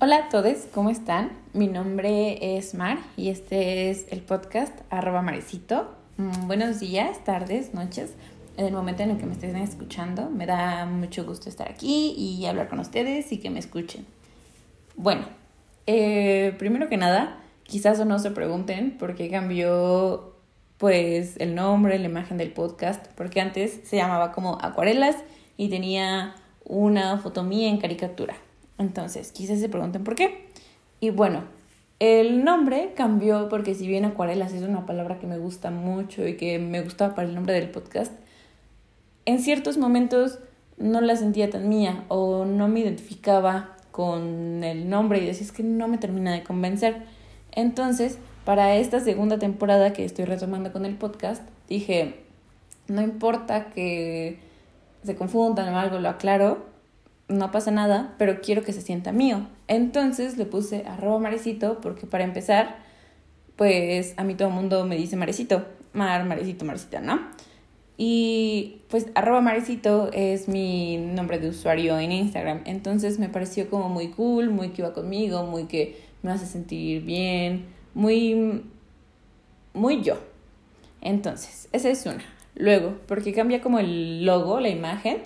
Hola a todos, ¿cómo están? Mi nombre es Mar y este es el podcast arroba marecito. Mm, buenos días, tardes, noches, en el momento en el que me estén escuchando. Me da mucho gusto estar aquí y hablar con ustedes y que me escuchen. Bueno, eh, primero que nada, quizás o no se pregunten por qué cambió pues el nombre, la imagen del podcast, porque antes se llamaba como Acuarelas y tenía una foto mía en caricatura. Entonces, quizás se pregunten por qué. Y bueno, el nombre cambió porque si bien acuarelas es una palabra que me gusta mucho y que me gustaba para el nombre del podcast, en ciertos momentos no la sentía tan mía o no me identificaba con el nombre y decía es que no me termina de convencer. Entonces, para esta segunda temporada que estoy retomando con el podcast, dije, no importa que se confundan o algo, lo aclaro, no pasa nada, pero quiero que se sienta mío. Entonces le puse arroba marecito porque para empezar, pues a mí todo el mundo me dice marecito, mar, marecito, marecita, ¿no? Y pues arroba marecito es mi nombre de usuario en Instagram. Entonces me pareció como muy cool, muy que iba conmigo, muy que me hace sentir bien, muy, muy yo. Entonces, esa es una. Luego, porque cambia como el logo, la imagen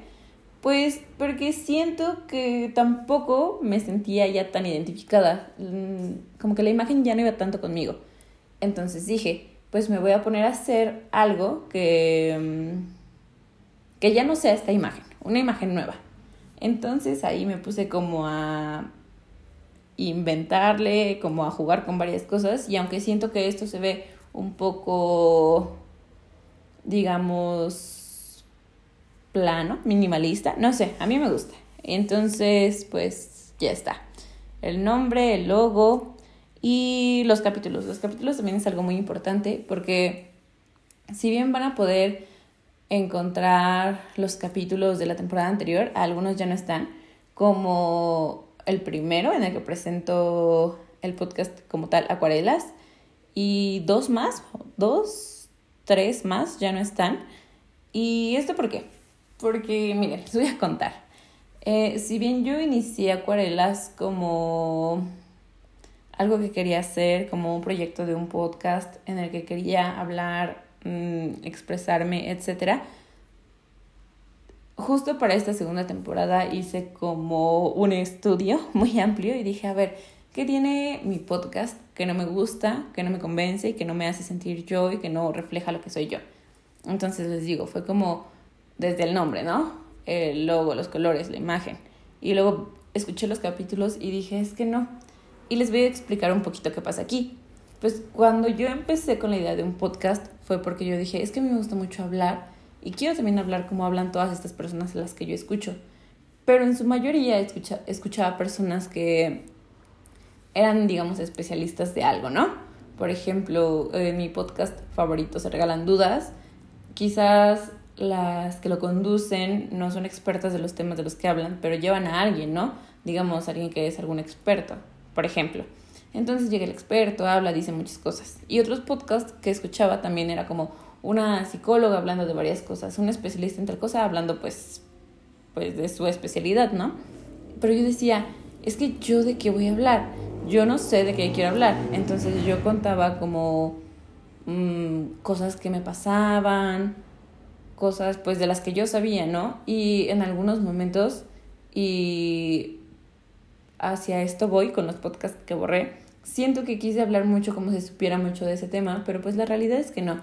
pues porque siento que tampoco me sentía ya tan identificada, mm, como que la imagen ya no iba tanto conmigo. Entonces dije, pues me voy a poner a hacer algo que, mm, que ya no sea esta imagen, una imagen nueva. Entonces ahí me puse como a inventarle, como a jugar con varias cosas y aunque siento que esto se ve un poco, digamos, plano, minimalista, no sé, a mí me gusta. Entonces, pues ya está. El nombre, el logo y los capítulos. Los capítulos también es algo muy importante porque si bien van a poder encontrar los capítulos de la temporada anterior, algunos ya no están, como el primero en el que presento el podcast como tal, Acuarelas, y dos más, dos, tres más ya no están. ¿Y esto por qué? Porque, miren, les voy a contar. Eh, si bien yo inicié acuarelas como algo que quería hacer, como un proyecto de un podcast en el que quería hablar, mm, expresarme, etc. Justo para esta segunda temporada hice como un estudio muy amplio y dije, a ver, ¿qué tiene mi podcast que no me gusta, que no me convence y que no me hace sentir yo y que no refleja lo que soy yo? Entonces les digo, fue como desde el nombre, ¿no? El logo, los colores, la imagen. Y luego escuché los capítulos y dije, es que no. Y les voy a explicar un poquito qué pasa aquí. Pues cuando yo empecé con la idea de un podcast fue porque yo dije, es que me gusta mucho hablar y quiero también hablar como hablan todas estas personas a las que yo escucho. Pero en su mayoría escucha, escuchaba personas que eran, digamos, especialistas de algo, ¿no? Por ejemplo, en mi podcast favorito se regalan dudas. Quizás las que lo conducen no son expertas de los temas de los que hablan, pero llevan a alguien, ¿no? Digamos, alguien que es algún experto, por ejemplo. Entonces llega el experto, habla, dice muchas cosas. Y otros podcasts que escuchaba también era como una psicóloga hablando de varias cosas, un especialista en tal cosa hablando pues, pues de su especialidad, ¿no? Pero yo decía, es que yo de qué voy a hablar, yo no sé de qué quiero hablar. Entonces yo contaba como mm, cosas que me pasaban, cosas pues de las que yo sabía, ¿no? Y en algunos momentos, y hacia esto voy con los podcasts que borré, siento que quise hablar mucho como si supiera mucho de ese tema, pero pues la realidad es que no.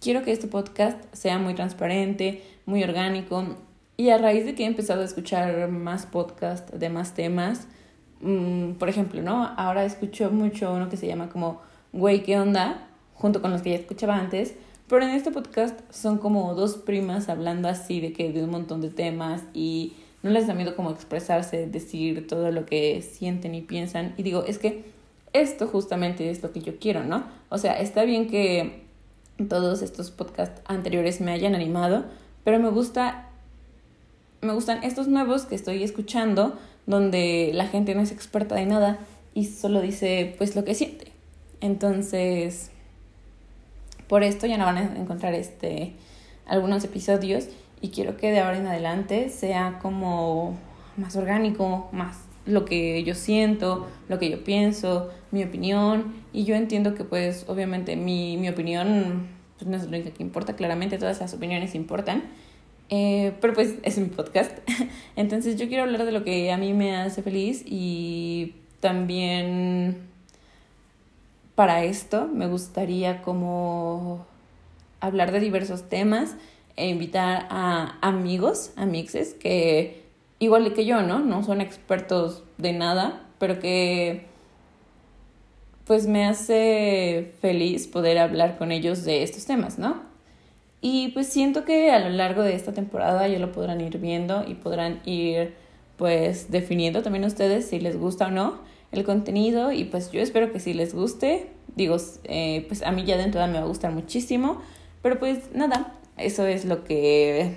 Quiero que este podcast sea muy transparente, muy orgánico, y a raíz de que he empezado a escuchar más podcasts de más temas, mm, por ejemplo, ¿no? Ahora escucho mucho uno que se llama como Güey, ¿qué onda? junto con los que ya escuchaba antes, pero en este podcast son como dos primas hablando así de que de un montón de temas y no les da miedo como expresarse, decir todo lo que sienten y piensan. Y digo, es que esto justamente es lo que yo quiero, ¿no? O sea, está bien que todos estos podcasts anteriores me hayan animado, pero me gusta me gustan estos nuevos que estoy escuchando donde la gente no es experta de nada y solo dice pues lo que siente. Entonces, por esto ya no van a encontrar este algunos episodios y quiero que de ahora en adelante sea como más orgánico, más lo que yo siento, lo que yo pienso, mi opinión. Y yo entiendo que pues obviamente mi, mi opinión pues, no es lo único que importa, claramente todas las opiniones importan, eh, pero pues es mi podcast, entonces yo quiero hablar de lo que a mí me hace feliz y también para esto me gustaría como hablar de diversos temas e invitar a amigos, amixes, que igual que yo, ¿no? No son expertos de nada, pero que pues me hace feliz poder hablar con ellos de estos temas, ¿no? Y pues siento que a lo largo de esta temporada ya lo podrán ir viendo y podrán ir pues definiendo también ustedes si les gusta o no el contenido y pues yo espero que si les guste, digo, eh, pues a mí ya de entrada me va a gustar muchísimo, pero pues nada, eso es lo que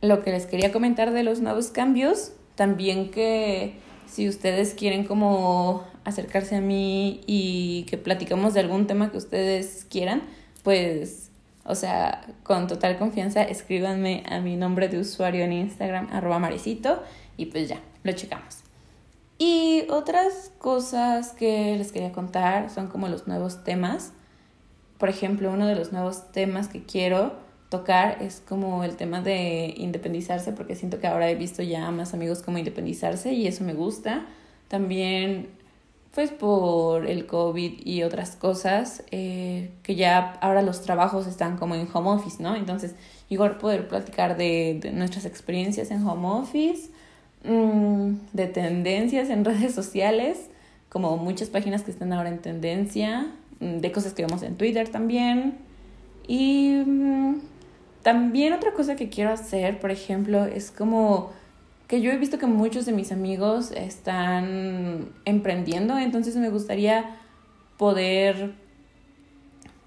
lo que les quería comentar de los nuevos cambios, también que si ustedes quieren como acercarse a mí y que platicamos de algún tema que ustedes quieran, pues, o sea, con total confianza escríbanme a mi nombre de usuario en Instagram, arroba marecito, y pues ya, lo checamos. Y otras cosas que les quería contar son como los nuevos temas. Por ejemplo, uno de los nuevos temas que quiero tocar es como el tema de independizarse, porque siento que ahora he visto ya más amigos como independizarse y eso me gusta. También, pues por el COVID y otras cosas, eh, que ya ahora los trabajos están como en home office, ¿no? Entonces, igual poder platicar de, nuestras experiencias en home office Mm, de tendencias en redes sociales, como muchas páginas que están ahora en tendencia, de cosas que vemos en Twitter también. Y mm, también otra cosa que quiero hacer, por ejemplo, es como que yo he visto que muchos de mis amigos están emprendiendo, entonces me gustaría poder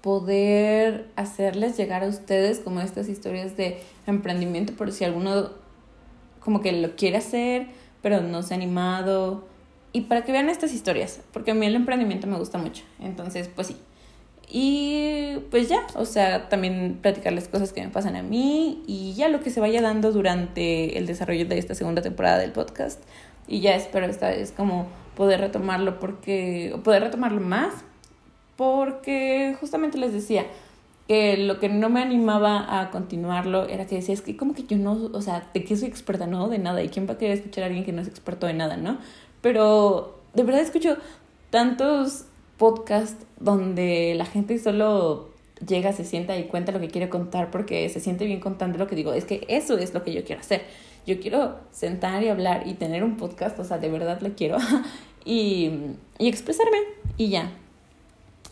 poder hacerles llegar a ustedes como estas historias de emprendimiento por si alguno como que lo quiere hacer, pero no se ha animado. Y para que vean estas historias, porque a mí el emprendimiento me gusta mucho. Entonces, pues sí. Y pues ya, o sea, también platicarles cosas que me pasan a mí y ya lo que se vaya dando durante el desarrollo de esta segunda temporada del podcast. Y ya espero esta vez como poder retomarlo porque, o poder retomarlo más, porque justamente les decía, que lo que no me animaba a continuarlo era que decía, es que como que yo no, o sea, ¿de qué soy experta? No, de nada. ¿Y quién va a querer escuchar a alguien que no es experto de nada, no? Pero de verdad escucho tantos podcasts donde la gente solo llega, se sienta y cuenta lo que quiere contar porque se siente bien contando lo que digo. Es que eso es lo que yo quiero hacer. Yo quiero sentar y hablar y tener un podcast, o sea, de verdad lo quiero. y, y expresarme y ya.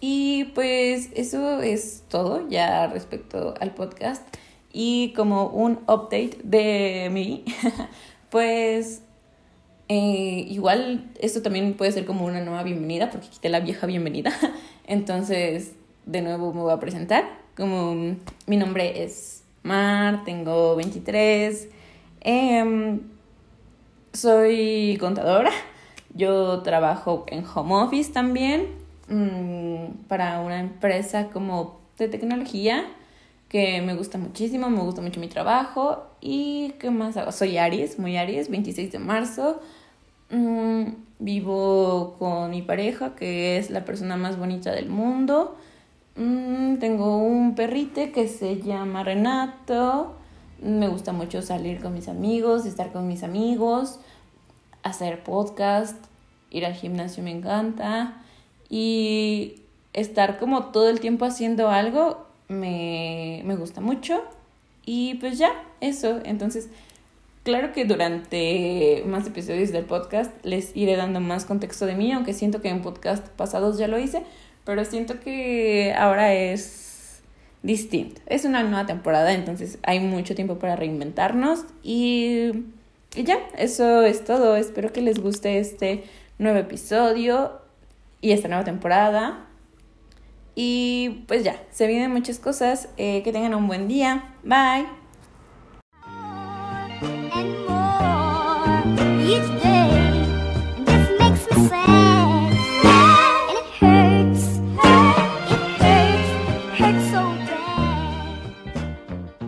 Y pues eso es todo ya respecto al podcast. Y como un update de mí, pues eh, igual esto también puede ser como una nueva bienvenida, porque quité la vieja bienvenida. Entonces, de nuevo me voy a presentar. Como mi nombre es Mar, tengo 23, em, soy contadora, yo trabajo en home office también Mm, para una empresa como de tecnología que me gusta muchísimo, me gusta mucho mi trabajo y ¿qué más hago? Soy Aries, muy Aries, 26 de marzo. Mm, vivo con mi pareja, que es la persona más bonita del mundo. Mm, tengo un perrite que se llama Renato. Me gusta mucho salir con mis amigos, estar con mis amigos, hacer podcast, ir al gimnasio me encanta y estar como todo el tiempo haciendo algo me, me gusta mucho. Y pues ya, eso. Entonces, claro que durante más episodios del podcast les iré dando más contexto de mí, aunque siento que en podcast pasados ya lo hice, pero siento que ahora es distinto. Es una nueva temporada, entonces hay mucho tiempo para reinventarnos y, y ya, eso es todo. Espero que les guste este nuevo episodio y esta nueva temporada. Y pues ya, se vienen muchas cosas. Eh, que tengan un buen día. Bye.